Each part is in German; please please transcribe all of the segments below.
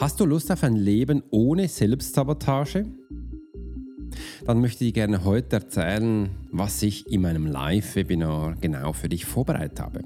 Hast du Lust auf ein Leben ohne Selbstsabotage? Dann möchte ich gerne heute erzählen, was ich in meinem Live-Webinar genau für dich vorbereitet habe.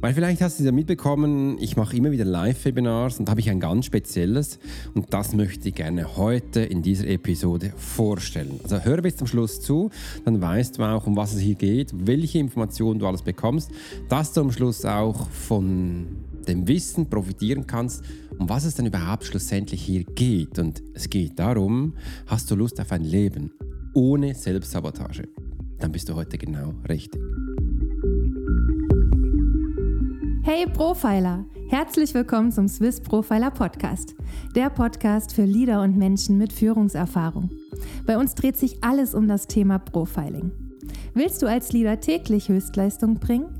Weil vielleicht hast du ja mitbekommen, ich mache immer wieder Live-Webinars und habe ich ein ganz spezielles und das möchte ich gerne heute in dieser Episode vorstellen. Also höre bis zum Schluss zu, dann weißt du auch, um was es hier geht, welche Informationen du alles bekommst, dass du am Schluss auch von dem Wissen profitieren kannst, um was es denn überhaupt schlussendlich hier geht. Und es geht darum, hast du Lust auf ein Leben ohne Selbstsabotage? Dann bist du heute genau richtig. Hey Profiler! Herzlich willkommen zum Swiss Profiler Podcast, der Podcast für Leader und Menschen mit Führungserfahrung. Bei uns dreht sich alles um das Thema Profiling. Willst du als Leader täglich Höchstleistung bringen?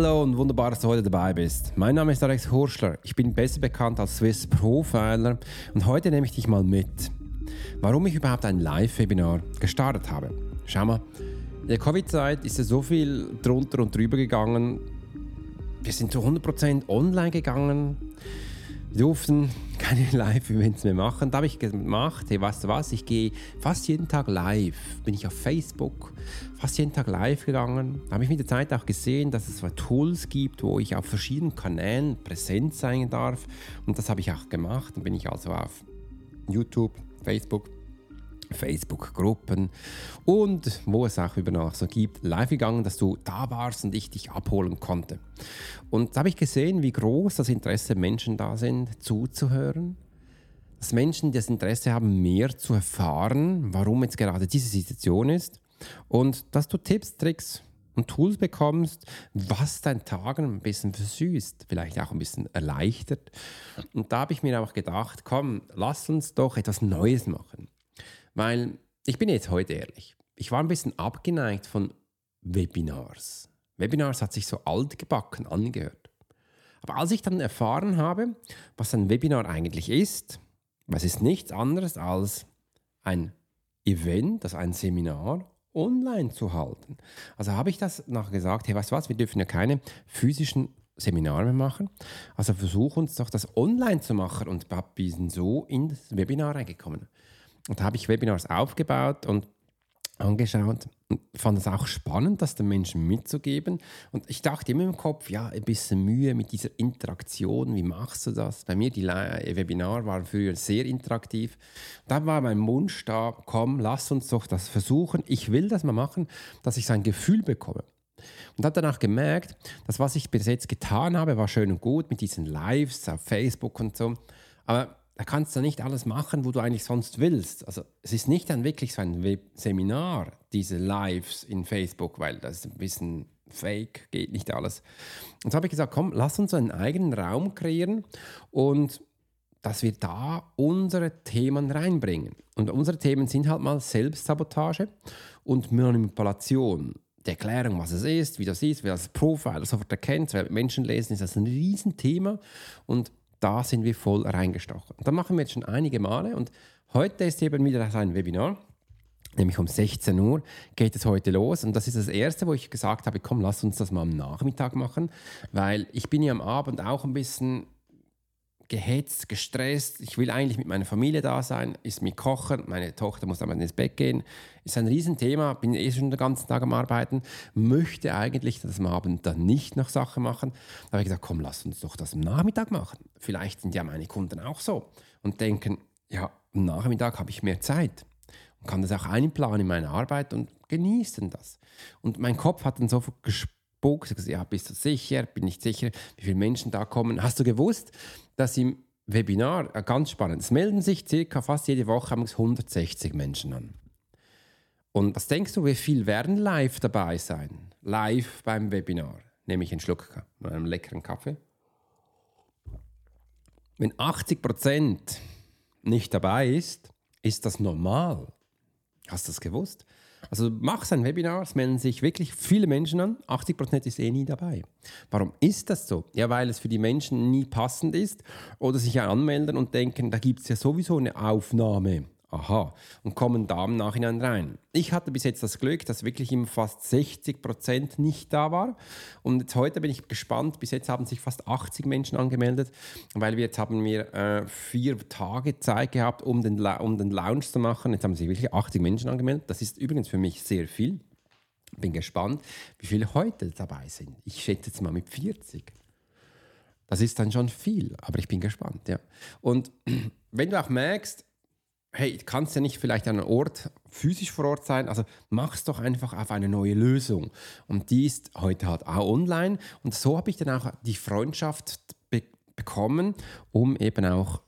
Hallo und wunderbar, dass du heute dabei bist. Mein Name ist Alex Hurschler. Ich bin besser bekannt als Swiss Profiler und heute nehme ich dich mal mit, warum ich überhaupt ein Live-Webinar gestartet habe. Schau mal, in der Covid-Zeit ist ja so viel drunter und drüber gegangen. Wir sind zu 100% online gegangen. Wir durften keine Live-Events mehr machen. Da habe ich gemacht, hey, weißt du was, ich gehe fast jeden Tag live. Bin ich auf Facebook, fast jeden Tag live gegangen. Da habe ich mit der Zeit auch gesehen, dass es zwei Tools gibt, wo ich auf verschiedenen Kanälen präsent sein darf. Und das habe ich auch gemacht. Dann bin ich also auf YouTube, Facebook, Facebook-Gruppen und wo es auch über noch so gibt, live gegangen, dass du da warst und ich dich abholen konnte. Und da habe ich gesehen, wie groß das Interesse Menschen da sind, zuzuhören. Dass Menschen das Interesse haben, mehr zu erfahren, warum jetzt gerade diese Situation ist. Und dass du Tipps, Tricks und Tools bekommst, was dein Tag ein bisschen versüßt, vielleicht auch ein bisschen erleichtert. Und da habe ich mir auch gedacht, komm, lass uns doch etwas Neues machen. Weil ich bin jetzt heute ehrlich, ich war ein bisschen abgeneigt von Webinars. Webinars hat sich so altgebacken angehört. Aber als ich dann erfahren habe, was ein Webinar eigentlich ist, was ist nichts anderes als ein Event, also ein Seminar online zu halten. Also habe ich das nachher gesagt, hey, weißt du was, wir dürfen ja keine physischen Seminare mehr machen. Also versuch uns doch das online zu machen und sind so ins Webinar reingekommen. Und da habe ich Webinars aufgebaut und angeschaut und fand es auch spannend, das den Menschen mitzugeben. Und ich dachte immer im Kopf, ja, ein bisschen Mühe mit dieser Interaktion, wie machst du das? Bei mir, die Webinare waren früher sehr interaktiv. Da war mein Wunsch da, komm, lass uns doch das versuchen. Ich will das mal machen, dass ich so ein Gefühl bekomme. Und habe danach gemerkt, dass was ich bis jetzt getan habe, war schön und gut mit diesen Lives auf Facebook und so. Aber da kannst du nicht alles machen, wo du eigentlich sonst willst. Also es ist nicht dann wirklich so ein Seminar, diese Lives in Facebook, weil das ist ein bisschen fake, geht nicht alles. Und so habe ich gesagt, komm, lass uns einen eigenen Raum kreieren und dass wir da unsere Themen reinbringen. Und unsere Themen sind halt mal Selbstsabotage und Manipulation. Die Erklärung, was es ist, wie das ist, wer das Profil sofort erkennt, weil Menschen lesen, ist das ein Riesenthema. Und da sind wir voll reingestochen. Und da machen wir jetzt schon einige Male und heute ist eben wieder ein Webinar. Nämlich um 16 Uhr geht es heute los und das ist das erste, wo ich gesagt habe, komm, lass uns das mal am Nachmittag machen, weil ich bin ja am Abend auch ein bisschen gehetzt, gestresst. Ich will eigentlich mit meiner Familie da sein, ist mit Kochen. Meine Tochter muss dann ins Bett gehen. Ist ein Riesenthema, bin eh schon den ganzen Tag am Arbeiten. Möchte eigentlich das am Abend dann nicht noch Sachen machen. Da habe ich gesagt, komm, lass uns doch das am Nachmittag machen. Vielleicht sind ja meine Kunden auch so und denken, ja, am Nachmittag habe ich mehr Zeit und kann das auch einplanen in meine Arbeit und genießen das. Und mein Kopf hat dann so Facebook. Sagst, ja, bist du sicher? Bin nicht sicher, wie viele Menschen da kommen. Hast du gewusst, dass im Webinar, äh, ganz spannend, es melden sich circa fast jede Woche 160 Menschen an. Und was denkst du, wie viel werden live dabei sein? Live beim Webinar. Nehme ich einen Schluck von einem leckeren Kaffee. Wenn 80 Prozent nicht dabei ist, ist das normal. Hast du das gewusst? Also mach ein Webinar, es melden sich wirklich viele Menschen an, 80% ist eh nie dabei. Warum ist das so? Ja, weil es für die Menschen nie passend ist oder sich anmelden und denken, da gibt es ja sowieso eine Aufnahme aha, und kommen da im Nachhinein rein. Ich hatte bis jetzt das Glück, dass wirklich immer fast 60 Prozent nicht da war. Und jetzt heute bin ich gespannt. Bis jetzt haben sich fast 80 Menschen angemeldet, weil wir jetzt haben wir äh, vier Tage Zeit gehabt, um den, um den Lounge zu machen. Jetzt haben sich wirklich 80 Menschen angemeldet. Das ist übrigens für mich sehr viel. Bin gespannt, wie viele heute dabei sind. Ich schätze jetzt mal mit 40. Das ist dann schon viel, aber ich bin gespannt, ja. Und wenn du auch merkst, hey, kannst ja nicht vielleicht an einem Ort physisch vor Ort sein, also mach es doch einfach auf eine neue Lösung. Und die ist heute halt auch online. Und so habe ich dann auch die Freundschaft be bekommen, um eben auch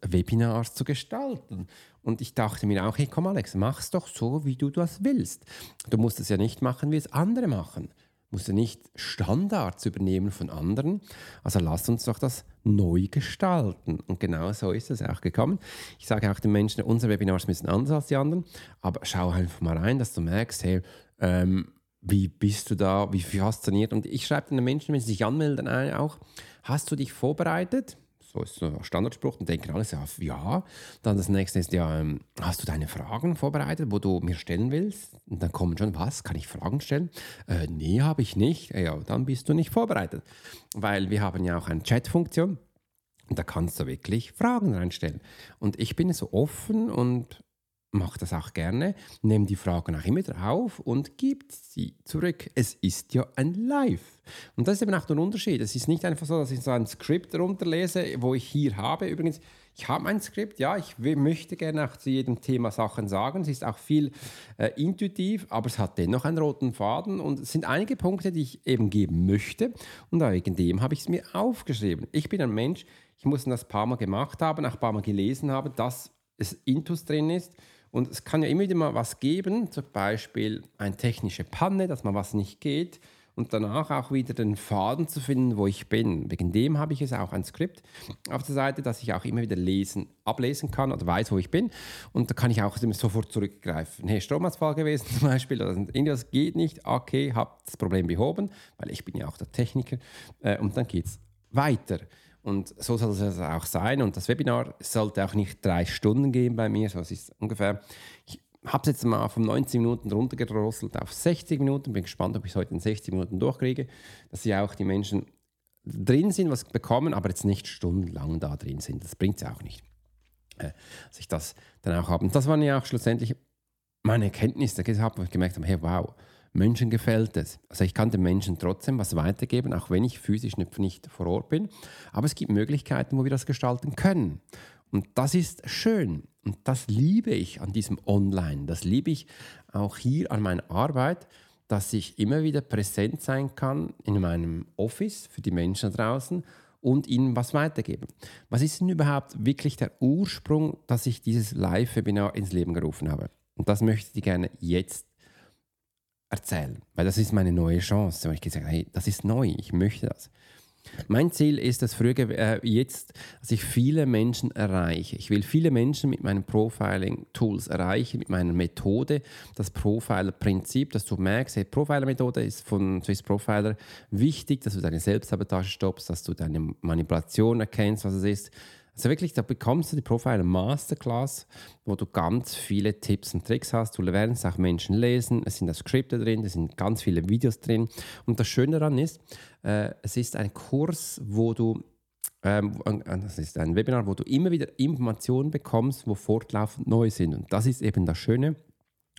Webinars zu gestalten. Und ich dachte mir auch, hey, komm Alex, mach es doch so, wie du das willst. Du musst es ja nicht machen, wie es andere machen musst du nicht Standards übernehmen von anderen. Also lass uns doch das neu gestalten. Und genau so ist es auch gekommen. Ich sage auch den Menschen, unsere Webinars müssen anders als die anderen, aber schau einfach mal rein, dass du merkst, hey, ähm, wie bist du da, wie fasziniert. Und ich schreibe den Menschen, wenn sie sich anmelden, auch, hast du dich vorbereitet? So ist so ein Standardspruch. Dann denken alle, ja, ja. Dann das nächste ist ja, ähm, hast du deine Fragen vorbereitet, wo du mir stellen willst? Und dann kommen schon, was, kann ich Fragen stellen? Äh, nee, habe ich nicht. Ja, dann bist du nicht vorbereitet. Weil wir haben ja auch eine Chat-Funktion. Da kannst du wirklich Fragen reinstellen. Und ich bin so offen und mache das auch gerne, nehme die Fragen auch immer auf und gibt sie zurück. Es ist ja ein Live. Und das ist eben auch der Unterschied. Es ist nicht einfach so, dass ich so ein Skript runterlese, wo ich hier habe. Übrigens, ich habe ein Skript, ja, ich möchte gerne auch zu jedem Thema Sachen sagen. Es ist auch viel äh, intuitiv, aber es hat dennoch einen roten Faden und es sind einige Punkte, die ich eben geben möchte. Und wegen dem habe ich es mir aufgeschrieben. Ich bin ein Mensch, ich muss das ein paar Mal gemacht haben, auch ein paar Mal gelesen haben, dass es Intus drin ist und es kann ja immer wieder mal was geben, zum Beispiel eine technische Panne, dass mal was nicht geht und danach auch wieder den Faden zu finden, wo ich bin. Wegen dem habe ich es auch ein Skript auf der Seite, dass ich auch immer wieder lesen, ablesen kann oder weiß, wo ich bin. Und da kann ich auch sofort zurückgreifen. Hey, Stromausfall gewesen zum Beispiel, oder irgendwas geht nicht, okay, habe das Problem behoben, weil ich bin ja auch der Techniker. Äh, und dann geht es weiter. Und so soll es auch sein. Und das Webinar sollte auch nicht drei Stunden gehen bei mir. So es ist ungefähr. Ich habe es jetzt mal von 90 Minuten runtergedrosselt auf 60 Minuten. Bin gespannt, ob ich es heute in 60 Minuten durchkriege, dass sie auch die Menschen drin sind, was bekommen, aber jetzt nicht stundenlang da drin sind. Das bringt es auch nicht. Äh, dass ich das dann auch habe. Und das waren ja auch schlussendlich meine Erkenntnisse, wo ich gemerkt habe, hey, wow, Menschen gefällt es. Also ich kann den Menschen trotzdem was weitergeben, auch wenn ich physisch nicht vor Ort bin. Aber es gibt Möglichkeiten, wo wir das gestalten können. Und das ist schön. Und das liebe ich an diesem Online. Das liebe ich auch hier an meiner Arbeit, dass ich immer wieder präsent sein kann in meinem Office für die Menschen draußen und ihnen was weitergeben. Was ist denn überhaupt wirklich der Ursprung, dass ich dieses Live-Webinar ins Leben gerufen habe? Und das möchte ich gerne jetzt erzählen, weil das ist meine neue Chance. Weil ich gesagt hey, das ist neu, ich möchte das. Mein Ziel ist es früher äh, jetzt, dass ich viele Menschen erreiche. Ich will viele Menschen mit meinen Profiling-Tools erreichen, mit meiner Methode, das Profiler-Prinzip, dass du merkst, hey, Profiler-Methode ist von Swiss Profiler wichtig, dass du deine Selbstsabotage stoppst, dass du deine Manipulation erkennst, was es ist, also wirklich, da bekommst du die Profile Masterclass, wo du ganz viele Tipps und Tricks hast. Du lernst auch Menschen lesen, es sind auch Skripte drin, es sind ganz viele Videos drin. Und das Schöne daran ist, äh, es ist ein Kurs, wo du ähm, das ist ein Webinar, wo du immer wieder Informationen bekommst, wo fortlaufend neu sind. Und das ist eben das Schöne,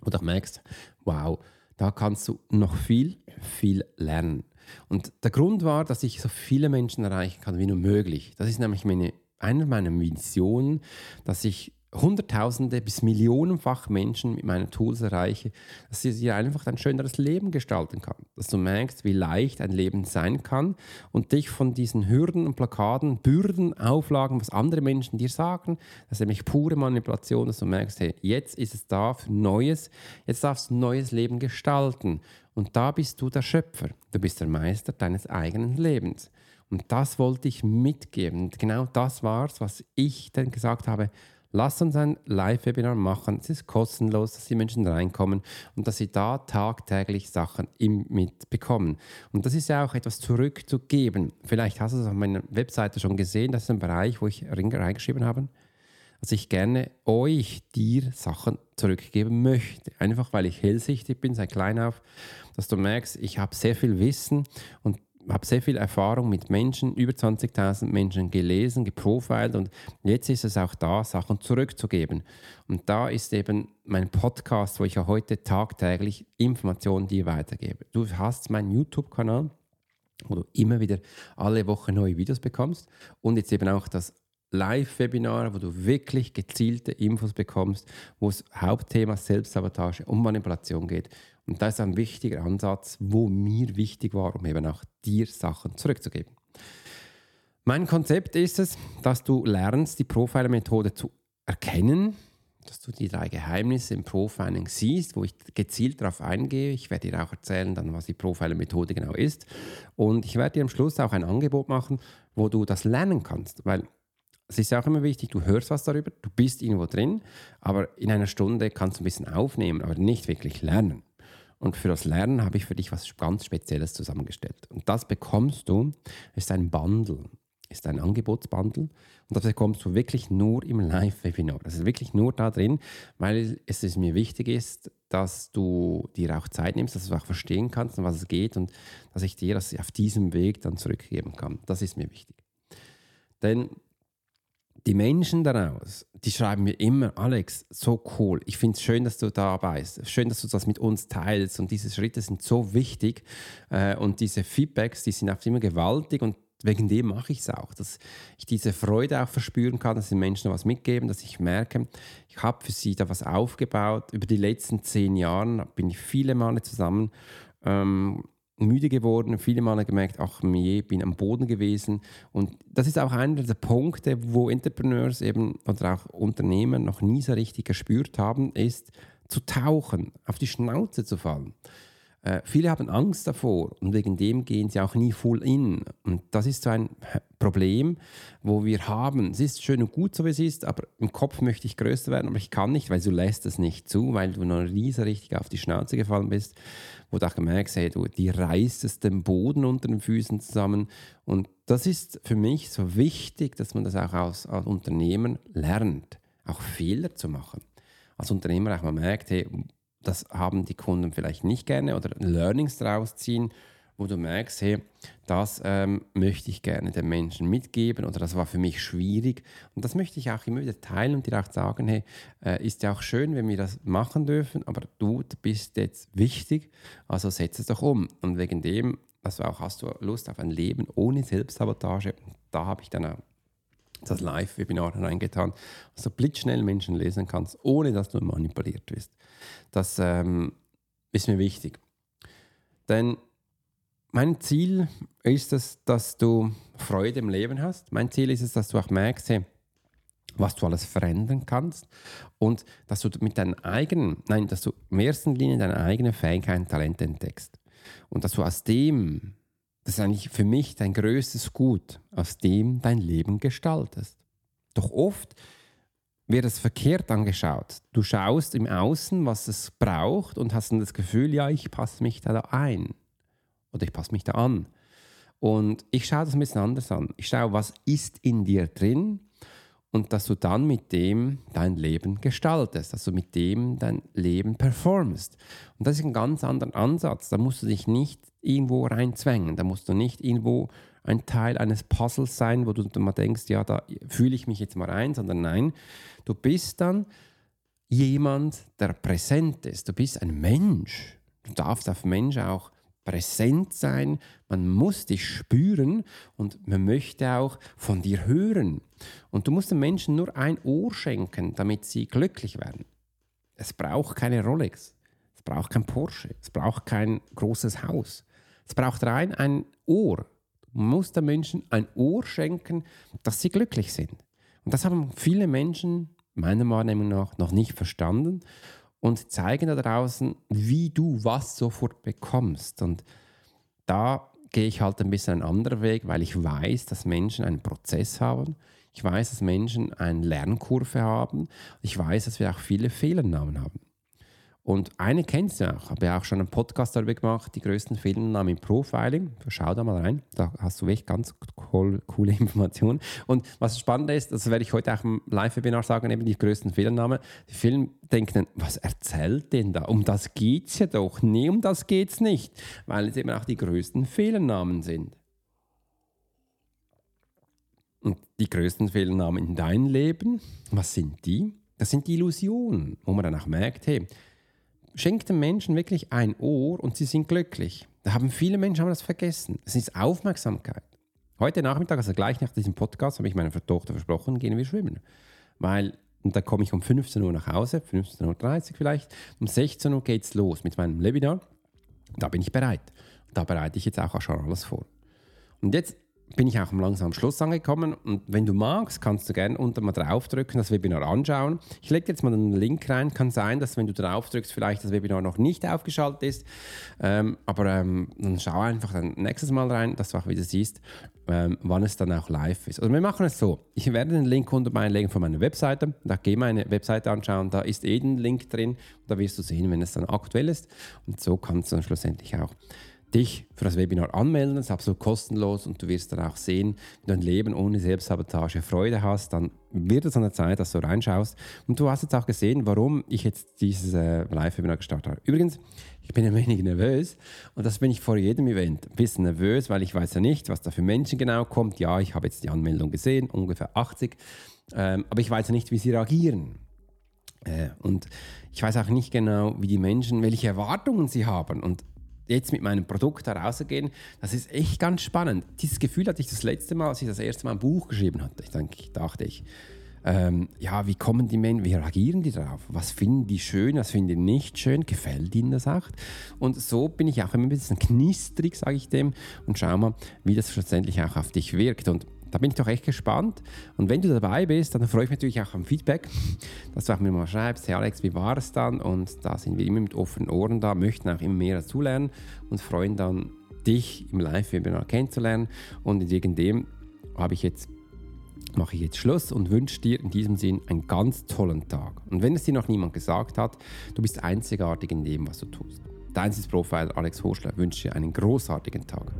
wo du merkst, wow, da kannst du noch viel, viel lernen. Und der Grund war, dass ich so viele Menschen erreichen kann wie nur möglich. Das ist nämlich meine eine meiner Visionen, dass ich Hunderttausende bis Millionenfach Menschen mit meinen Tools erreiche, dass sie dir einfach ein schöneres Leben gestalten kann. Dass du merkst, wie leicht ein Leben sein kann und dich von diesen Hürden und Plakaten, Bürden, Auflagen, was andere Menschen dir sagen, das ist nämlich pure Manipulation, dass du merkst, hey, jetzt ist es da für Neues, jetzt darfst du ein neues Leben gestalten. Und da bist du der Schöpfer, du bist der Meister deines eigenen Lebens. Und das wollte ich mitgeben. Und genau das war es, was ich dann gesagt habe, Lass uns ein Live-Webinar machen. Es ist kostenlos, dass die Menschen reinkommen und dass sie da tagtäglich Sachen mitbekommen. Und das ist ja auch etwas zurückzugeben. Vielleicht hast du es auf meiner Webseite schon gesehen. Das ist ein Bereich, wo ich reingeschrieben habe, dass ich gerne euch, dir Sachen zurückgeben möchte. Einfach weil ich hellsichtig bin, seit klein auf, dass du merkst, ich habe sehr viel Wissen und habe sehr viel Erfahrung mit Menschen, über 20.000 Menschen gelesen, geprofilt und jetzt ist es auch da, Sachen zurückzugeben. Und da ist eben mein Podcast, wo ich ja heute tagtäglich Informationen dir weitergebe. Du hast meinen YouTube-Kanal, wo du immer wieder alle Wochen neue Videos bekommst und jetzt eben auch das Live-Webinar, wo du wirklich gezielte Infos bekommst, wo es Hauptthema Selbstsabotage und Manipulation geht. Und das ist ein wichtiger Ansatz, wo mir wichtig war, um eben auch dir Sachen zurückzugeben. Mein Konzept ist es, dass du lernst, die Profiler-Methode zu erkennen, dass du die drei Geheimnisse im Profiling siehst, wo ich gezielt darauf eingehe. Ich werde dir auch erzählen, dann, was die Profiler-Methode genau ist. Und ich werde dir am Schluss auch ein Angebot machen, wo du das lernen kannst, weil es ist auch immer wichtig, du hörst was darüber, du bist irgendwo drin, aber in einer Stunde kannst du ein bisschen aufnehmen, aber nicht wirklich lernen. Und für das Lernen habe ich für dich was ganz Spezielles zusammengestellt. Und das bekommst du, ist ein Bundle, ist ein Angebotsbundle. Und das bekommst du wirklich nur im Live-Webinar. Das ist wirklich nur da drin, weil es mir wichtig ist, dass du dir auch Zeit nimmst, dass du auch verstehen kannst, um was es geht und dass ich dir das auf diesem Weg dann zurückgeben kann. Das ist mir wichtig. Denn die Menschen daraus, die schreiben mir immer, Alex, so cool. Ich finde es schön, dass du dabei bist. Schön, dass du das mit uns teilst. Und diese Schritte sind so wichtig. Äh, und diese Feedbacks, die sind auch immer gewaltig. Und wegen dem mache ich es auch, dass ich diese Freude auch verspüren kann, dass die Menschen was mitgeben, dass ich merke, ich habe für sie da was aufgebaut. Über die letzten zehn Jahre bin ich viele Male zusammen. Ähm, müde geworden, viele Male gemerkt, ach je, bin am Boden gewesen. Und das ist auch einer der Punkte, wo Entrepreneurs eben oder auch Unternehmen noch nie so richtig gespürt haben, ist zu tauchen, auf die Schnauze zu fallen. Äh, viele haben Angst davor und wegen dem gehen sie auch nie full in. Und das ist so ein Problem, wo wir haben. Es ist schön und gut, so wie es ist, aber im Kopf möchte ich größer werden, aber ich kann nicht, weil du lässt es nicht zu, weil du noch nie so richtig auf die Schnauze gefallen bist, wo du auch gemerkt hast, hey, du, die reißt es den Boden unter den Füßen zusammen. Und das ist für mich so wichtig, dass man das auch als, als Unternehmen lernt, auch Fehler zu machen. Als Unternehmer auch mal merkt, hey, das haben die Kunden vielleicht nicht gerne oder Learnings daraus ziehen, wo du merkst, hey, das ähm, möchte ich gerne den Menschen mitgeben oder das war für mich schwierig. Und das möchte ich auch immer wieder teilen und dir auch sagen, hey, äh, ist ja auch schön, wenn wir das machen dürfen, aber du bist jetzt wichtig, also setz es doch um. Und wegen dem, also auch hast du Lust auf ein Leben ohne Selbstsabotage. Da habe ich dann auch das Live-Webinar reingetan, dass blitzschnell Menschen lesen kannst, ohne dass du manipuliert wirst. Das ähm, ist mir wichtig. Denn mein Ziel ist es, dass du Freude im Leben hast. Mein Ziel ist es, dass du auch merkst, hey, was du alles verändern kannst und dass du mit deinen eigenen, nein, dass du in erster Linie deine eigenen Fähigkeiten, Talente entdeckst und dass du aus dem das ist eigentlich für mich dein größtes Gut, aus dem dein Leben gestaltest. Doch oft wird es verkehrt angeschaut. Du schaust im Außen, was es braucht und hast dann das Gefühl, ja, ich passe mich da ein oder ich passe mich da an. Und ich schaue das ein bisschen anders an. Ich schaue, was ist in dir drin und dass du dann mit dem dein Leben gestaltest, dass du mit dem dein Leben performst. Und das ist ein ganz anderer Ansatz. Da musst du dich nicht irgendwo reinzwängen, da musst du nicht irgendwo ein Teil eines Puzzles sein, wo du mal denkst, ja, da fühle ich mich jetzt mal rein, sondern nein, du bist dann jemand, der präsent ist. Du bist ein Mensch. Du darfst auf Mensch auch präsent sein, man muss dich spüren und man möchte auch von dir hören. Und du musst den Menschen nur ein Ohr schenken, damit sie glücklich werden. Es braucht keine Rolex, es braucht kein Porsche, es braucht kein großes Haus. Es braucht rein ein Ohr. Du musst den Menschen ein Ohr schenken, dass sie glücklich sind. Und das haben viele Menschen meiner Wahrnehmung nach noch nicht verstanden und zeigen da draußen, wie du was sofort bekommst. Und da gehe ich halt ein bisschen einen anderen Weg, weil ich weiß, dass Menschen einen Prozess haben. Ich weiß, dass Menschen eine Lernkurve haben. Ich weiß, dass wir auch viele Fehlernamen haben. Und eine kennst du auch, habe ja auch schon einen Podcast darüber gemacht, die größten Fehlernamen im Profiling. Schau da mal rein, da hast du echt ganz cool, coole Informationen. Und was spannend ist, das werde ich heute auch im Live-Webinar sagen, eben die größten Fehlernamen. Die Film denken was erzählt denn da? Um das geht es ja doch. Nee, um das geht es nicht, weil es eben auch die größten Fehlernamen sind. Und die größten Fehlernamen in deinem Leben, was sind die? Das sind die Illusionen, wo man dann auch merkt, hey, schenkt den Menschen wirklich ein Ohr und sie sind glücklich. Da haben viele Menschen haben das vergessen. Es ist Aufmerksamkeit. Heute Nachmittag, also gleich nach diesem Podcast, habe ich meiner Tochter versprochen, gehen wir schwimmen. Weil, und da komme ich um 15 Uhr nach Hause, 15.30 Uhr vielleicht. Um 16 Uhr geht es los mit meinem Webinar. Da bin ich bereit. Da bereite ich jetzt auch schon alles vor. Und jetzt bin ich auch am langsamen Schluss angekommen. Und wenn du magst, kannst du gerne unten mal draufdrücken, das Webinar anschauen. Ich lege jetzt mal einen Link rein. Kann sein, dass wenn du draufdrückst, vielleicht das Webinar noch nicht aufgeschaltet ist. Ähm, aber ähm, dann schau einfach dann nächstes Mal rein, dass du auch wieder siehst, ähm, wann es dann auch live ist. Also wir machen es so. Ich werde den Link unten einlegen von meiner Webseite. Da geh meine Webseite anschauen. Da ist eh ein Link drin. Da wirst du sehen, wenn es dann aktuell ist. Und so kannst du dann schlussendlich auch dich für das Webinar anmelden. Das ist absolut kostenlos und du wirst dann auch sehen, wenn du ein Leben ohne Selbstsabotage Freude hast, dann wird es an der Zeit, dass du reinschaust. Und du hast jetzt auch gesehen, warum ich jetzt dieses äh, Live-Webinar gestartet habe. Übrigens, ich bin ein wenig nervös und das bin ich vor jedem Event. Ein bisschen nervös, weil ich weiß ja nicht, was da für Menschen genau kommt. Ja, ich habe jetzt die Anmeldung gesehen, ungefähr 80, ähm, aber ich weiß ja nicht, wie sie reagieren. Äh, und ich weiß auch nicht genau, wie die Menschen, welche Erwartungen sie haben. Und jetzt mit meinem Produkt da rausgehen, das ist echt ganz spannend. Dieses Gefühl hatte ich das letzte Mal, als ich das erste Mal ein Buch geschrieben hatte. Ich denke, dachte ich, ähm, ja, wie kommen die Menschen, wie reagieren die darauf? Was finden die schön, was finden die nicht schön? Gefällt ihnen das auch? Und so bin ich auch immer ein bisschen knistrig, sage ich dem, und schau mal, wie das schlussendlich auch auf dich wirkt. Und da bin ich doch echt gespannt. Und wenn du dabei bist, dann freue ich mich natürlich auch am Feedback, dass du auch mir mal schreibst, hey Alex, wie war es dann? Und da sind wir immer mit offenen Ohren da, möchten auch immer mehr dazulernen und freuen dann, dich im Live-Webinar kennenzulernen. Und wegen dem habe ich jetzt mache ich jetzt Schluss und wünsche dir in diesem Sinn einen ganz tollen Tag. Und wenn es dir noch niemand gesagt hat, du bist einzigartig in dem, was du tust. Dein Profil Alex Horschler wünsche dir einen großartigen Tag.